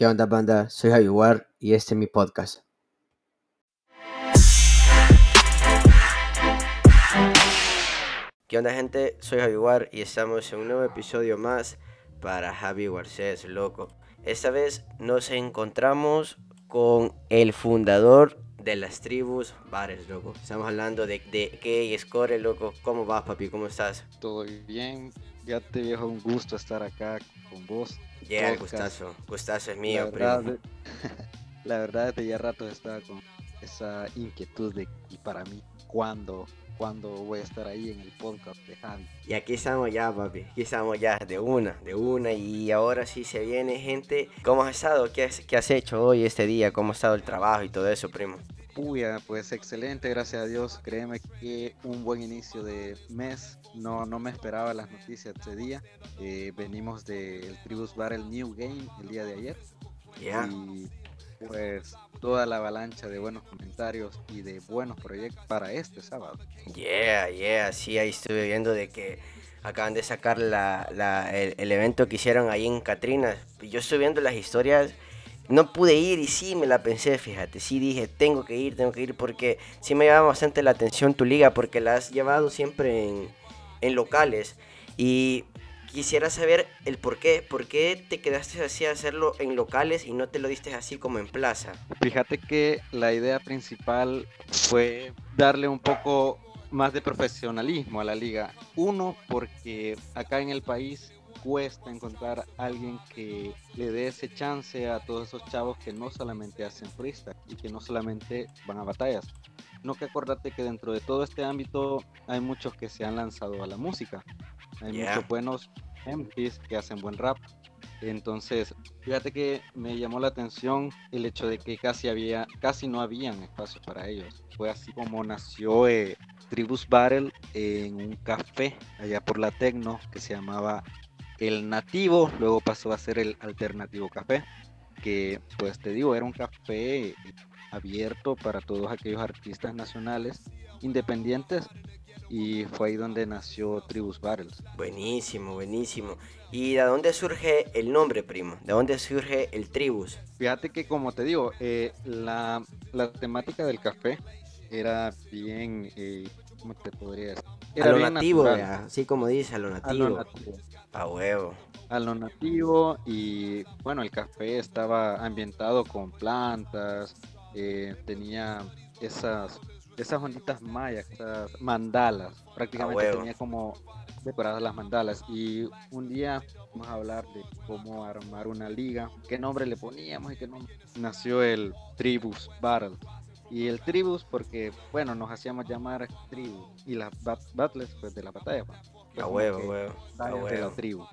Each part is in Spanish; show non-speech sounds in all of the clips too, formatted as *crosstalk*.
¿Qué onda, banda? Soy Javier y este es mi podcast. ¿Qué onda, gente? Soy Javier y estamos en un nuevo episodio más para Javi Garcés, loco. Esta vez nos encontramos con el fundador de las tribus bares, loco. Estamos hablando de, de qué Score, loco. ¿Cómo vas, papi? ¿Cómo estás? Todo bien. Ya te viejo un gusto estar acá con vos. Yeah, gustazo. Gustazo es mío, *laughs* la verdad, la verdad, desde ya rato estaba con esa inquietud de, y para mí, ¿cuándo cuando voy a estar ahí en el podcast de Javi. Y aquí estamos ya, papi. Aquí estamos ya, de una, de una. Y ahora sí se viene, gente. ¿Cómo has estado? ¿Qué has, qué has hecho hoy, este día? ¿Cómo ha estado el trabajo y todo eso, primo? Puya, pues excelente, gracias a Dios. Créeme que un buen inicio de mes. No, no me esperaba las noticias ese día. Eh, venimos del Tribus Battle New Game el día de ayer. Ya pues toda la avalancha de buenos comentarios y de buenos proyectos para este sábado. Yeah, yeah, sí, ahí estuve viendo de que acaban de sacar la, la, el, evento que hicieron ahí en Catrinas. Yo estoy viendo las historias, no pude ir y sí me la pensé, fíjate, sí dije, tengo que ir, tengo que ir porque sí me llama bastante la atención tu liga porque la has llevado siempre en, locales. Y quisiera saber el por qué. ¿Por qué te quedaste así a hacerlo en locales y no te lo diste así como en plaza? Fíjate que la idea principal fue darle un poco más de profesionalismo a la liga. Uno, porque acá en el país cuesta encontrar alguien que le dé ese chance a todos esos chavos que no solamente hacen freestyle y que no solamente van a batallas. No que acordate que dentro de todo este ámbito hay muchos que se han lanzado a la música. Hay muchos buenos MCs que hacen buen rap. Entonces, fíjate que me llamó la atención el hecho de que casi había, casi no habían espacios para ellos. Fue así como nació eh, Tribus Battle en un café allá por la Tecno que se llamaba El Nativo, luego pasó a ser el Alternativo Café, que pues te digo, era un café abierto para todos aquellos artistas nacionales independientes y fue ahí donde nació Tribus Battles. Buenísimo, buenísimo. ¿Y de dónde surge el nombre, primo? ¿De dónde surge el Tribus? Fíjate que como te digo, eh, la, la, temática del café era bien, eh, ¿cómo te podría decir? Era a lo nativo, así como dice, a lo nativo. A lo nativo. A huevo. A lo nativo y bueno, el café estaba ambientado con plantas, eh, tenía esas esas onditas mayas, esas mandalas, prácticamente tenía como decoradas las mandalas. Y un día vamos a hablar de cómo armar una liga, qué nombre le poníamos y qué nombre. Nació el Tribus Battle. Y el Tribus porque, bueno, nos hacíamos llamar tribu. Y las battles, pues de la batalla. Pues, a huevo, huevo. A huevo. De la tribu.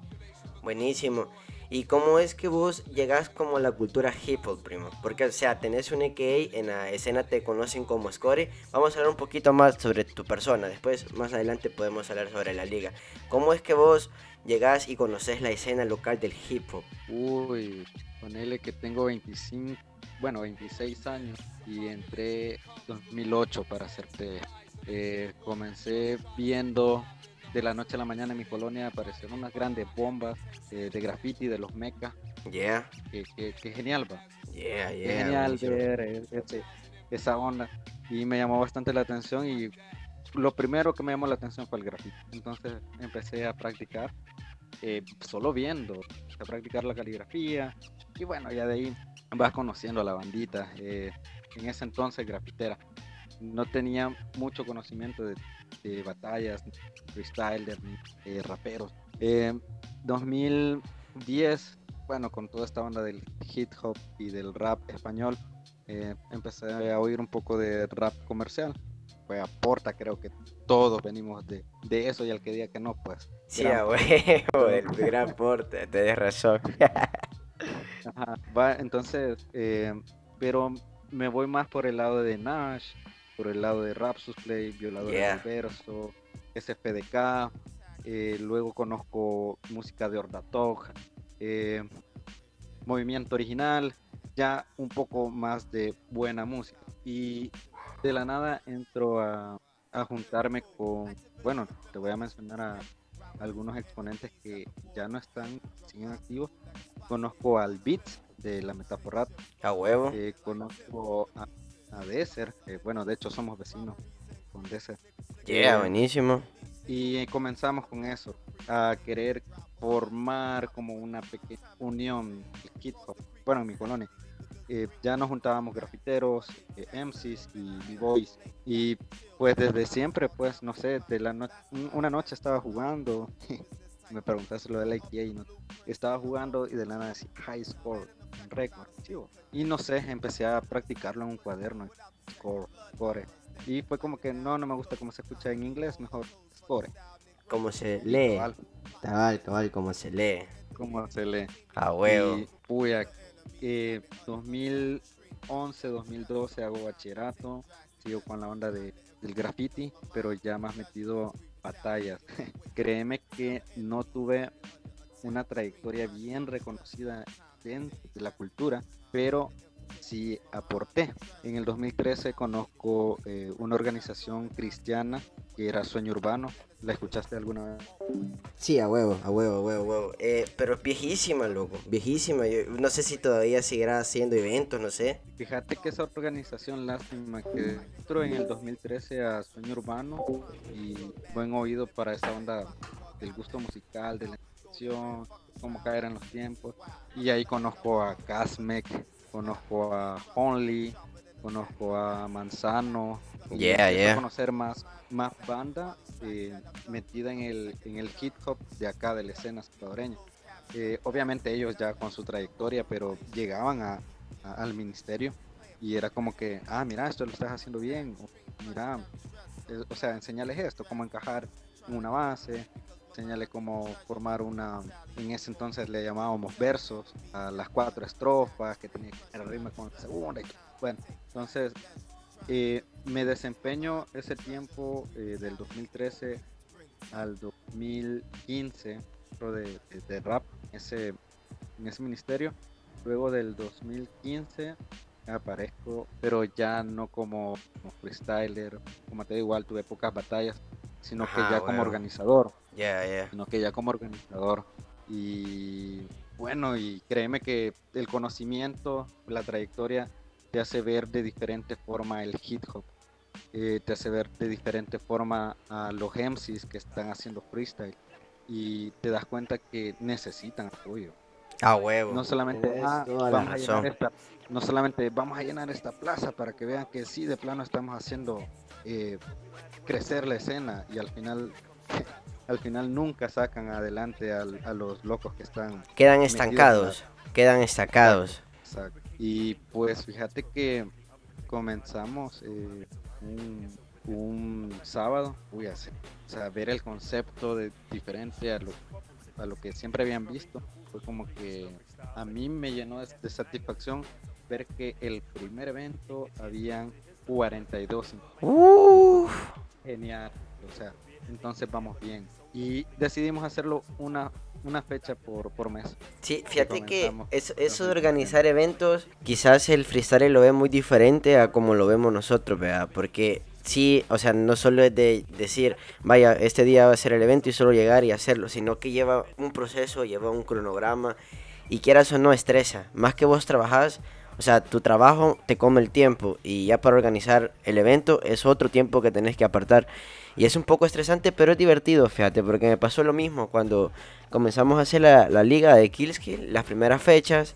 Buenísimo. ¿Y cómo es que vos llegás como a la cultura hip hop, primo? Porque, o sea, tenés un EKA, en la escena te conocen como Score. Vamos a hablar un poquito más sobre tu persona. Después, más adelante, podemos hablar sobre la liga. ¿Cómo es que vos llegás y conoces la escena local del hip hop? Uy, ponele que tengo 25, bueno, 26 años y entré 2008 para hacerte. Eh, comencé viendo de la noche a la mañana en mi colonia aparecieron unas grandes bombas eh, de graffiti de los mecas. Yeah. Que, genial, va. Yeah, yeah. genial ver eh, esa onda. Y me llamó bastante la atención y lo primero que me llamó la atención fue el graffiti. Entonces empecé a practicar, eh, solo viendo, a practicar la caligrafía. Y bueno, ya de ahí vas conociendo a la bandita. en ese entonces grafitera. No tenía mucho conocimiento de de batallas, freestyle, de eh, raperos. 2010, eh, bueno, con toda esta onda del hip hop y del rap español, eh, empecé a oír un poco de rap comercial. Pues aporta, creo que todos venimos de, de eso y al que diga que no, pues. Sí, güey, *laughs* el gran aporte, te razón. *laughs* va, entonces, pero me voy más por el lado de Nash, por el lado de Rapsus Play, Violador yeah. Verso, SFDK, eh, luego conozco música de Ordatog, eh, Movimiento Original, ya un poco más de buena música. Y de la nada entro a, a juntarme con, bueno, te voy a mencionar a algunos exponentes que ya no están, siguen activos. Conozco al Beats, de la Metaforrat. A huevo. Eh, conozco a, a Desert, que, bueno, de hecho somos vecinos con Desert. Yeah, Eh, buenísimo. Y comenzamos con eso, a querer formar como una pequeña unión bueno, en mi colonia. Eh, ya nos juntábamos grafiteros, eh, MCs y B-Boys. Y pues desde siempre, pues no sé, de la no- un- una noche estaba jugando, *laughs* me preguntaste lo del IPA, y no, estaba jugando y de la nada decía high score, récord, chivo. Y no sé, empecé a practicarlo en un cuaderno, score, score. Y fue como que no, no me gusta cómo se escucha en inglés, mejor score. ¿Cómo se lee? Cabal, Cabal, cómo se lee. ¿Cómo se lee? A huevo. Y, puya, eh, 2011, 2012 hago bachillerato, sigo con la onda de, del graffiti, pero ya más metido batallas. *laughs* Créeme que no tuve una trayectoria bien reconocida dentro de la cultura, pero sí aporté. En el 2013 conozco eh, una organización cristiana que era Sueño Urbano. ¿La escuchaste alguna vez? Sí, a huevo, a huevo, a huevo, a huevo. Eh, pero es viejísima, loco, viejísima. Yo no sé si todavía seguirá haciendo eventos, no sé. Fíjate que esa organización, lástima que entró en el 2013 a Sueño Urbano y buen oído para esa onda del gusto musical, de la canción, cómo caer en los tiempos. Y ahí conozco a Casmec, conozco a Only, conozco a Manzano. Yeah, yeah. conocer más, más banda eh, metida en el, en el hip hop de acá, de la escena salvadoreña. Eh, obviamente ellos ya con su trayectoria, pero llegaban a, a- al ministerio y era como que, ah, mira, esto lo estás haciendo bien, o, mira, eh, o sea, enseñales esto, cómo encajar en una base, enseñale cómo formar una, en ese entonces le llamábamos versos a las cuatro estrofas, que tenía que tener rima con la segunda, y bueno, entonces eh, me desempeño ese tiempo eh, del 2013 al 2015 dentro de, de- de rap ese, en ese ministerio. Luego del 2015 aparezco, pero ya no como, como freestyler, como te digo, igual tuve pocas batallas, sino que ya como organizador ya. sino que ya como organizador. Y bueno, y créeme que el conocimiento, la trayectoria, te hace ver de diferente forma el hip hop, eh, te hace ver de diferente forma a los MCs que están haciendo freestyle y te das cuenta que necesitan apoyo. A huevo. No solamente "Ah, toda la vamos a llenar razón. esta, no solamente vamos a llenar esta plaza para que vean que sí, de plano estamos haciendo eh, crecer la escena y al final, *laughs* al final nunca sacan adelante al- a los locos que están. Quedan la- estancados. Quedan estancados. Exacto. Y pues fíjate que comenzamos eh, un, un sábado, o sea, ver el concepto de diferente a lo, a lo que siempre habían visto, fue como que a mí me llenó de, de satisfacción ver que el primer evento habían 42 Uf. genial, o sea, entonces vamos bien. Y decidimos hacerlo una, una fecha por, por mes. Sí, fíjate que eso, eso de organizar eventos, quizás el freestyle lo ve muy diferente a como lo vemos nosotros, ¿verdad? Porque sí, o sea, no solo es de decir, vaya, este día va a ser el evento y solo llegar y hacerlo, sino que lleva un proceso, lleva un cronograma y quieras o no estresa. Más que vos trabajás, o sea, tu trabajo te come el tiempo y ya para organizar el evento es otro tiempo que tenés que apartar. Y es un poco estresante, pero es divertido, fíjate, porque me pasó lo mismo cuando comenzamos a hacer la, la liga de Killskill, las primeras fechas.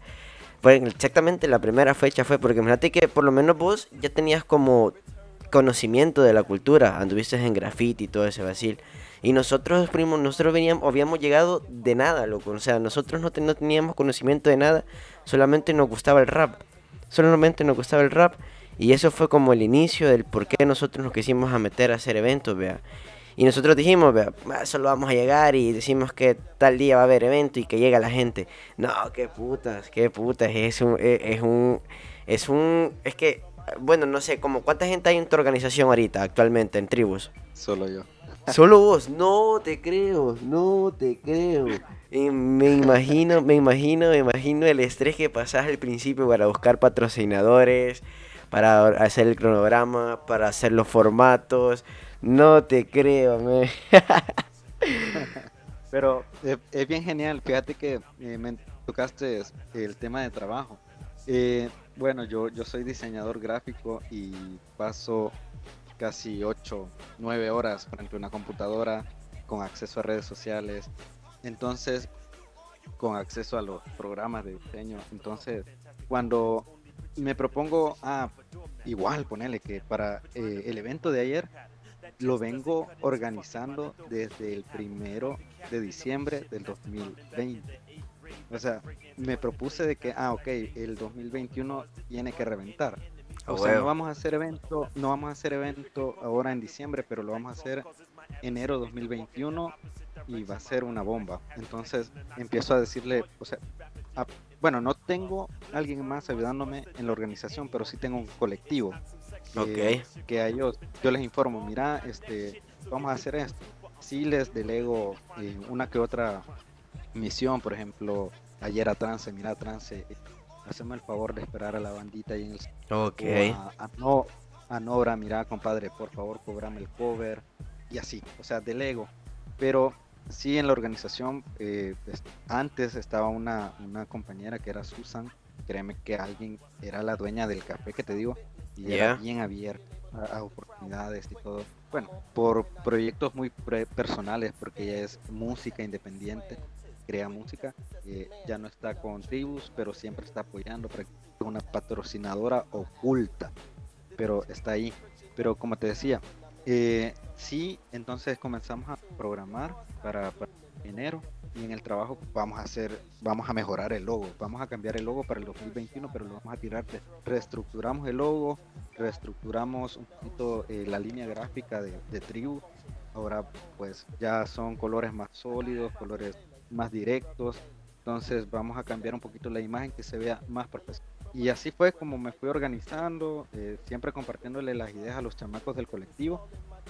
Fue exactamente la primera fecha fue porque fíjate que por lo menos vos ya tenías como conocimiento de la cultura, anduviste en graffiti y todo ese vacil. Y nosotros, primo, nosotros veníamos, habíamos llegado de nada, loco. O sea, nosotros no, no teníamos conocimiento de nada, solamente nos gustaba el rap. Solamente nos gustaba el rap. Y eso fue como el inicio del por qué nosotros nos quisimos a meter a hacer eventos, vea. Y nosotros dijimos, vea, "Ah, solo vamos a llegar y decimos que tal día va a haber evento y que llega la gente. No, qué putas, qué putas, es un, es, es un, es un, es que, bueno, no sé, como cuánta gente hay en tu organización ahorita, actualmente, en tribus. Solo yo. Solo vos, no te creo, no te creo. Me imagino, me imagino, me imagino el estrés que pasás al principio para buscar patrocinadores, para hacer el cronograma, para hacer los formatos. No te creo, me. *laughs* Pero eh, es bien genial, fíjate que eh, me- tocaste el tema de trabajo. Eh, bueno, yo, yo soy diseñador gráfico y paso casi 8, 9 horas frente a una computadora con acceso a redes sociales. Entonces, con acceso a los programas de diseño. Entonces, cuando me propongo, ah, igual, ponerle que para eh, el evento de ayer lo vengo organizando desde el primero de diciembre del 2020. O sea, me propuse de que, ah, ok, el 2021 tiene que reventar. O sea, no vamos a hacer evento, no vamos a hacer evento ahora en diciembre, pero lo vamos a hacer enero 2021 y va a ser una bomba. Entonces empiezo a decirle, o sea, bueno, no tengo alguien más ayudándome en la organización, pero sí tengo un colectivo. Que, que a ellos yo les informo, mira, este, vamos a hacer esto. Sí les delego eh, una que otra misión, por ejemplo, ayer a Trance, mira Trance, hacemos el favor de esperar a la bandita ahí en el... Ok. A, no, a Nora, mira compadre, por favor, cobrame el cover y así, o sea, delego. Pero sí, en la organización, eh, antes estaba una, una compañera que era Susan, créeme que alguien era la dueña del café que te digo, y era bien abierta a, oportunidades y todo. Bueno, por proyectos muy personales, porque ella es música independiente, crea música, eh, ya no está con Tribus, pero siempre está apoyando, es una patrocinadora oculta, pero está ahí. Pero como te decía, eh, sí, entonces comenzamos a programar para, enero y en el trabajo vamos a hacer, vamos a mejorar el logo, vamos a cambiar el logo para el 2021, pero lo vamos a tirar, reestructuramos el logo, reestructuramos un poquito eh, la línea gráfica de, de Tribu, ahora pues ya son colores más sólidos, colores más directos, entonces vamos a cambiar un poquito la imagen que se vea más profesional. Y así fue como me fui organizando, eh, siempre compartiéndole las ideas a los chamacos del colectivo,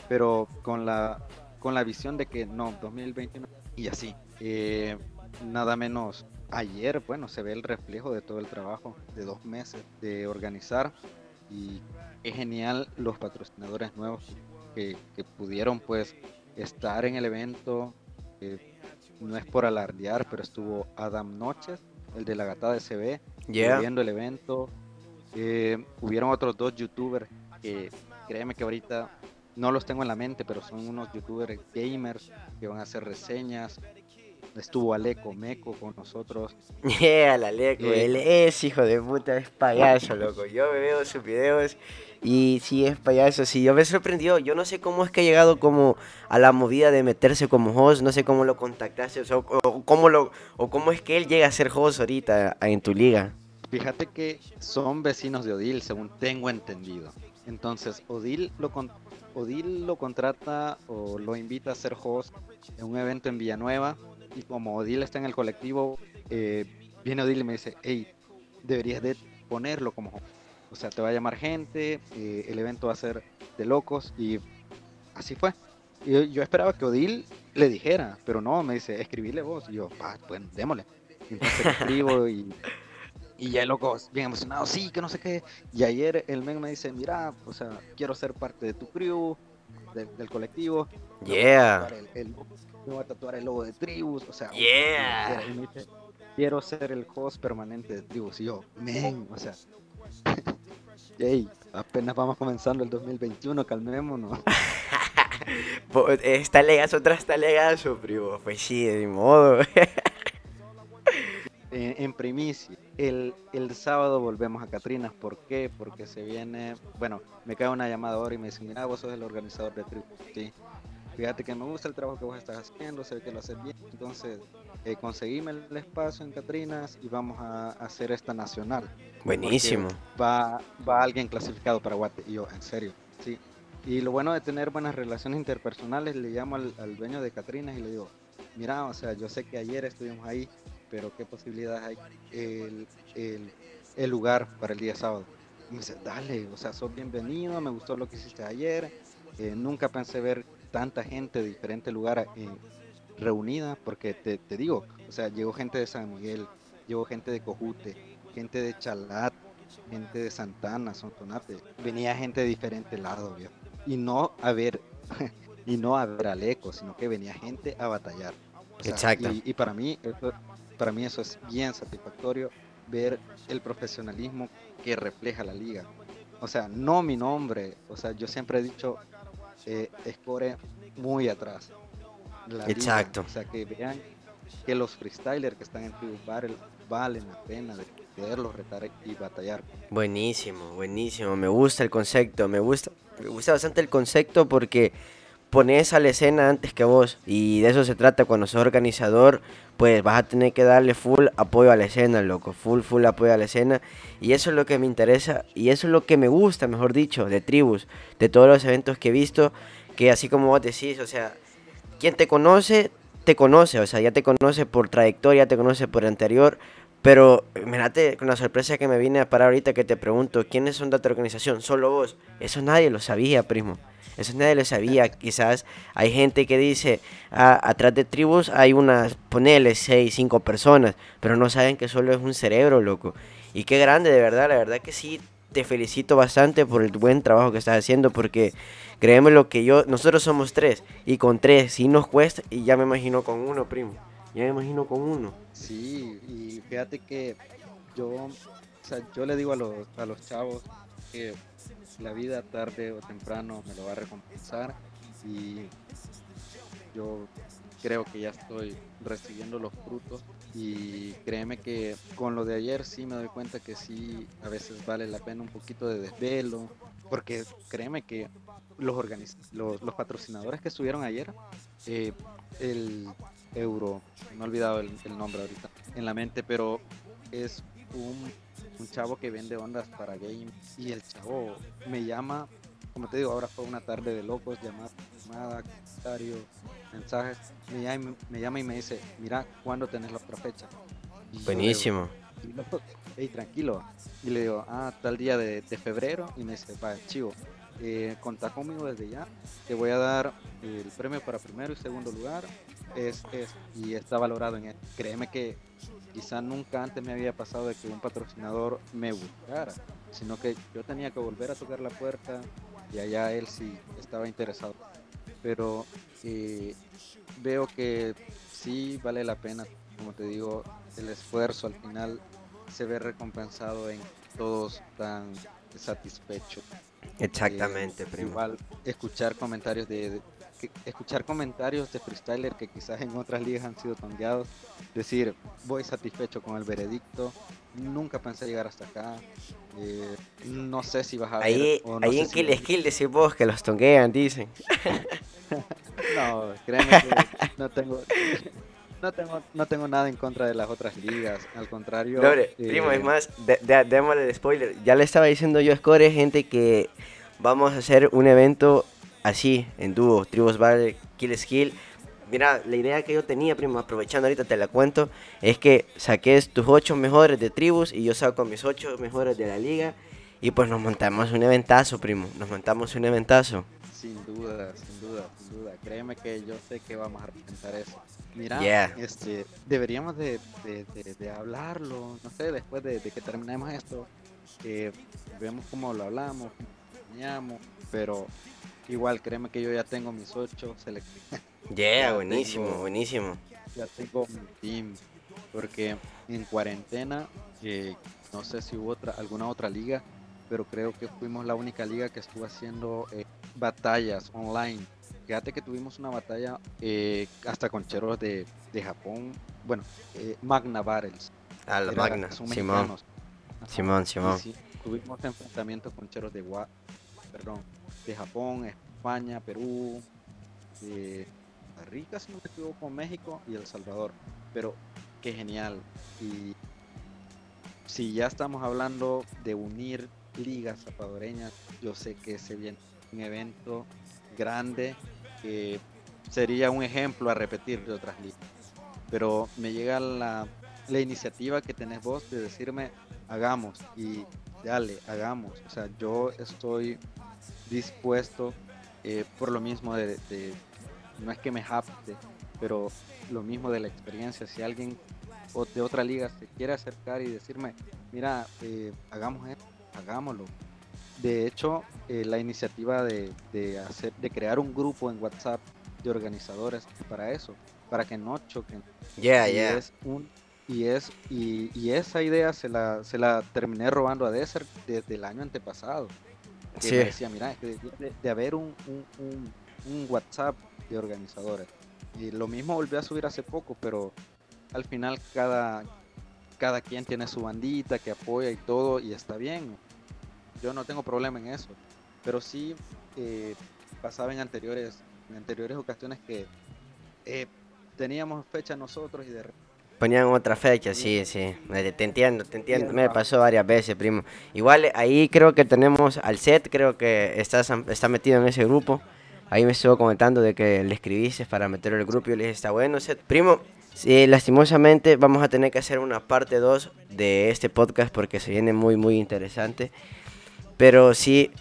pero con la, con la visión de que no, 2021 y así. Eh, nada menos ayer, bueno, se ve el reflejo de todo el trabajo de dos meses de organizar y es genial los patrocinadores nuevos que, pudieron pues estar en el evento. no es por alardear, pero estuvo Adam Noches, el de la gata de CB, viendo el evento. Eh, hubieron otros dos youtubers que créeme que ahorita no los tengo en la mente, pero son unos youtubers gamers que van a hacer reseñas. Estuvo Aleco Meco con nosotros. Yeah, Aleco, eh, él es hijo de puta, es payaso, loco. Yo me veo sus videos y sí es payaso, sí, yo me sorprendió. Yo no sé cómo es que ha llegado como a la movida de meterse como host, no sé cómo lo contactaste o, o cómo, lo, o cómo es que él llega a ser host ahorita en tu liga. Fíjate que son vecinos de Odil, según tengo entendido. Entonces, Odil lo, Odil lo contrata o lo invita a ser host en un evento en Villanueva. Y como Odil está en el colectivo, eh, viene Odil y me dice, hey, deberías de ponerlo como host. O sea, te va a llamar gente, eh, el evento va a ser de locos y así fue. Y yo, esperaba que Odil le dijera, pero no, me dice, escribile vos. Y yo, pues démosle. entonces escribo y y ya el loco, bien emocionado, sí, que no sé qué. Y ayer el men me dice, mira, o sea, quiero ser parte de tu crew, del colectivo. Yeah. Me voy a tatuar el logo de tribus, o sea. Yeah. quiero ser el host permanente de tribus. Y yo, men, o sea. *laughs* Yay, apenas vamos comenzando el 2021, calmémonos. *laughs* está legazo otra está legazo, primo. Pues sí, de modo. *laughs* en, primicia. El, el, sábado volvemos a Catrinas. ¿Por qué? Porque se viene. Bueno, me cae una llamada ahora y me dice: Mira, vos sos el organizador de tribu. Sí. Fíjate que me gusta el trabajo que vos estás haciendo, sé que lo haces bien. Entonces, eh, conseguime el espacio en Catrinas y vamos a, hacer esta nacional. Buenísimo. Va, va alguien clasificado para Guate. Y yo, en serio, sí. Y lo bueno de tener buenas relaciones interpersonales, le llamo al, al dueño de Catrinas y le digo: Mira, o sea, yo sé que ayer estuvimos ahí pero ¿qué posibilidades hay el, el, lugar para el día sábado? Y me dice, dale, o sea, sos bienvenido, me gustó lo que hiciste ayer, eh, nunca pensé ver tanta gente de diferentes lugares eh, reunida, porque te, te, digo, o sea, llegó gente de San Miguel, llegó gente de Cojute, gente de Chalat, gente de Santana, Sontonate, venía gente de diferentes lados, y no a ver, *laughs* y no a ver al eco, sino que venía gente a batallar. Exacto. Y, y, para mí eso, para mí eso es bien satisfactorio, ver el profesionalismo que refleja la liga. O sea, no mi nombre, o sea, yo siempre he dicho, eh, score muy atrás. Exacto. O sea, que vean que los freestylers que están en Tribus Battle valen la pena de poderlos retar y batallar. Buenísimo, buenísimo. Me gusta el concepto, me gusta, me gusta bastante el concepto porque pones a la escena antes que vos. Y de eso se trata cuando sos organizador, pues vas a tener que darle full apoyo a la escena, loco. Full, full apoyo a la escena. Y eso es lo que me interesa y eso es lo que me gusta, mejor dicho, de Tribus, de todos los eventos que he visto. Que así como vos decís, o sea, quien te conoce, te conoce, o sea, ya te conoce por trayectoria, te conoce por anterior, pero mirate con la sorpresa que me vine a parar ahorita que te pregunto, ¿quiénes son de tu organización? Solo vos. Eso nadie lo sabía, primo. Eso nadie lo sabía. Quizás hay gente que dice, ah, atrás de tribus hay unas, ponele, seis, cinco personas, pero no saben que solo es un cerebro, loco. Y qué grande, de verdad, la verdad que sí, te felicito bastante por el buen trabajo que estás haciendo, porque créeme lo que yo, nosotros somos tres, y con tres sí nos cuesta, y ya me imagino con uno, primo. Ya me imagino con uno. Sí, y fíjate que yo, yo le digo a los, a los chavos que la vida tarde o temprano me lo va a recompensar y yo creo que ya estoy recibiendo los frutos y créeme que con lo de ayer sí me doy cuenta que sí a veces vale la pena un poquito de desvelo porque créeme que los, los, los patrocinadores que estuvieron ayer eh, el euro no he olvidado el, nombre ahorita en la mente pero es un, un chavo que vende ondas para game y el chavo me llama como te digo ahora fue una tarde de locos llamada, llamada comentario mensajes, me llama, me llama y me dice, mira, ¿cuándo tenés la otra fecha? Buenísimo. hey, tranquilo. Y le digo, ah, tal día de, febrero. Y me dice, va, chivo, eh, contá conmigo desde ya. Te voy a dar el premio para primero y segundo lugar. Es, es, y está valorado en él. Créeme que quizá nunca antes me había pasado de que un patrocinador me buscara, sino que yo tenía que volver a tocar la puerta y allá él sí estaba interesado. Pero eh, veo que sí vale la pena, como te digo, el esfuerzo al final se ve recompensado en todos tan satisfechos. Exactamente, eh, Igual escuchar comentarios de, escuchar comentarios de freestyler que quizás en otras ligas han sido tongueados, decir voy satisfecho con el veredicto, nunca pensé llegar hasta acá, eh, no sé si vas a ver ahí, ahí en Kill Skill decís vos que los tonguean, dicen. *laughs* no, créeme que no tengo, *laughs* no tengo, no tengo nada en contra de las otras ligas, al contrario. Eh, primo, es más, démosle el spoiler. Ya le estaba diciendo yo a Score, gente, que vamos a hacer un evento así, en dúo, Tribus Battle, Kill Skill. Mira, la idea que yo tenía, primo, aprovechando ahorita te la cuento, es que saques tus ocho mejores de tribus y yo saco mis ocho mejores de la liga. Y pues nos montamos un eventazo, primo. Nos montamos un eventazo. Sin duda, sin duda, sin duda. Créeme que yo sé que vamos a representar eso. Mira, este, deberíamos de, de, hablarlo, no sé, después de, que terminemos esto, que vemos cómo lo hablamos, cómo pero igual créeme que yo ya tengo mis ocho selecciones. *laughs* Yeah, buenísimo, buenísimo. Ya tengo mi team, porque en cuarentena, eh, no sé si hubo otra, alguna otra liga, pero creo que fuimos la única liga que estuvo haciendo eh, batallas online. Fíjate que tuvimos una batalla eh, hasta con cheros de, Japón, bueno, Magna Battles. Ah, la Magna, Simón. Simón, Simón. tuvimos enfrentamientos con cheros de, perdón, de Japón, España, Perú, de Rica, si no me equivoco, México y El Salvador. Pero qué genial. Y si ya estamos hablando de unir ligas zapadoreñas, yo sé que se viene un evento grande que sería un ejemplo a repetir de otras ligas. Pero me llega la, la iniciativa que tenés vos de decirme, hagamos y dale, hagamos. O sea, yo estoy dispuesto eh, por lo mismo de, no es que me japte, pero lo mismo de la experiencia. Si alguien de otra liga se quiere acercar y decirme, mira, eh, hagamos esto, hagámoslo. De hecho, eh, la iniciativa de, hacer, de crear un grupo en WhatsApp de organizadores para eso, para que no choquen. Yeah, yeah. Es un, Y, es, y, esa idea se la, se la terminé robando a Desert desde el año antepasado. Que sí. me decía, mira, de, de, haber un, un, un, WhatsApp de organizadores. Y lo mismo volví a subir hace poco, pero al final cada, cada quien tiene su bandita que apoya y todo, y está bien. Yo no tengo problema en eso. Pero sí eh, pasaba en anteriores, en anteriores ocasiones que eh, teníamos fecha nosotros y de Ponían otra fecha, sí, sí. Te entiendo, te entiendo. Me pasó varias veces, primo. Igual ahí creo que tenemos al set, creo que está, está metido en ese grupo. Ahí me estuvo comentando de que le escribiste para meterlo el grupo y yo le dije, está bueno, set. Primo, sí, lastimosamente vamos a tener que hacer una parte 2 de este podcast porque se viene muy, muy interesante. Pero sí,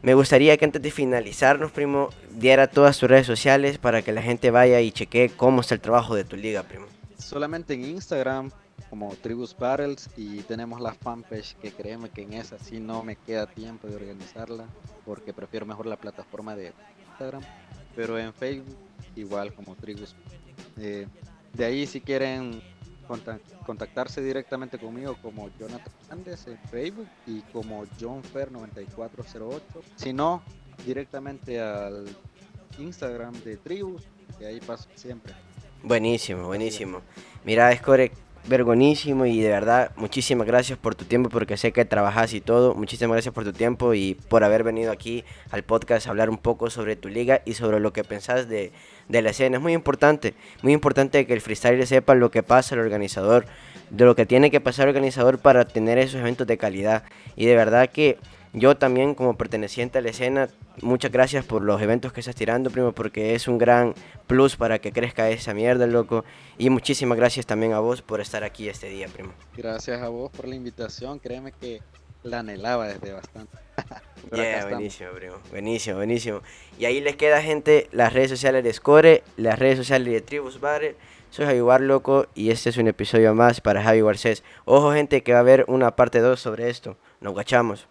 me gustaría que antes de finalizarnos, primo, diera todas tus redes sociales para que la gente vaya y chequee cómo está el trabajo de tu liga, primo solamente en Instagram como Tribus Battles y tenemos la fanpage que créeme que en esa sí no me queda tiempo de organizarla porque prefiero mejor la plataforma de Instagram, pero en Facebook igual como Tribus. Eh, de ahí si quieren contactarse directamente conmigo como Jonathan Andes en Facebook y como JohnFer9408, si no directamente al Instagram de Tribus, que ahí paso siempre. Buenísimo, buenísimo. Mira, Score, vergonísimo y de verdad, muchísimas gracias por tu tiempo porque sé que trabajas y todo. Muchísimas gracias por tu tiempo y por haber venido aquí al podcast a hablar un poco sobre tu liga y sobre lo que pensás de, de la escena. Es muy importante, muy importante que el freestyle sepa lo que pasa el organizador, de lo que tiene que pasar el organizador para tener esos eventos de calidad. Y de verdad que yo también como perteneciente a la escena, muchas gracias por los eventos que estás tirando, primo, porque es un gran plus para que crezca esa mierda, loco. Y muchísimas gracias también a vos por estar aquí este día, primo. Gracias a vos por la invitación, créeme que la anhelaba desde bastante. *laughs* yeah, buenísimo, primo. Buenísimo, buenísimo. Y ahí les queda, gente, las redes sociales de Score, las redes sociales de Tribus Bar. Soy Javi War, loco, y este es un episodio más para Javi Garcés. Ojo, gente, que va a haber una parte 2 sobre esto. Nos guachamos.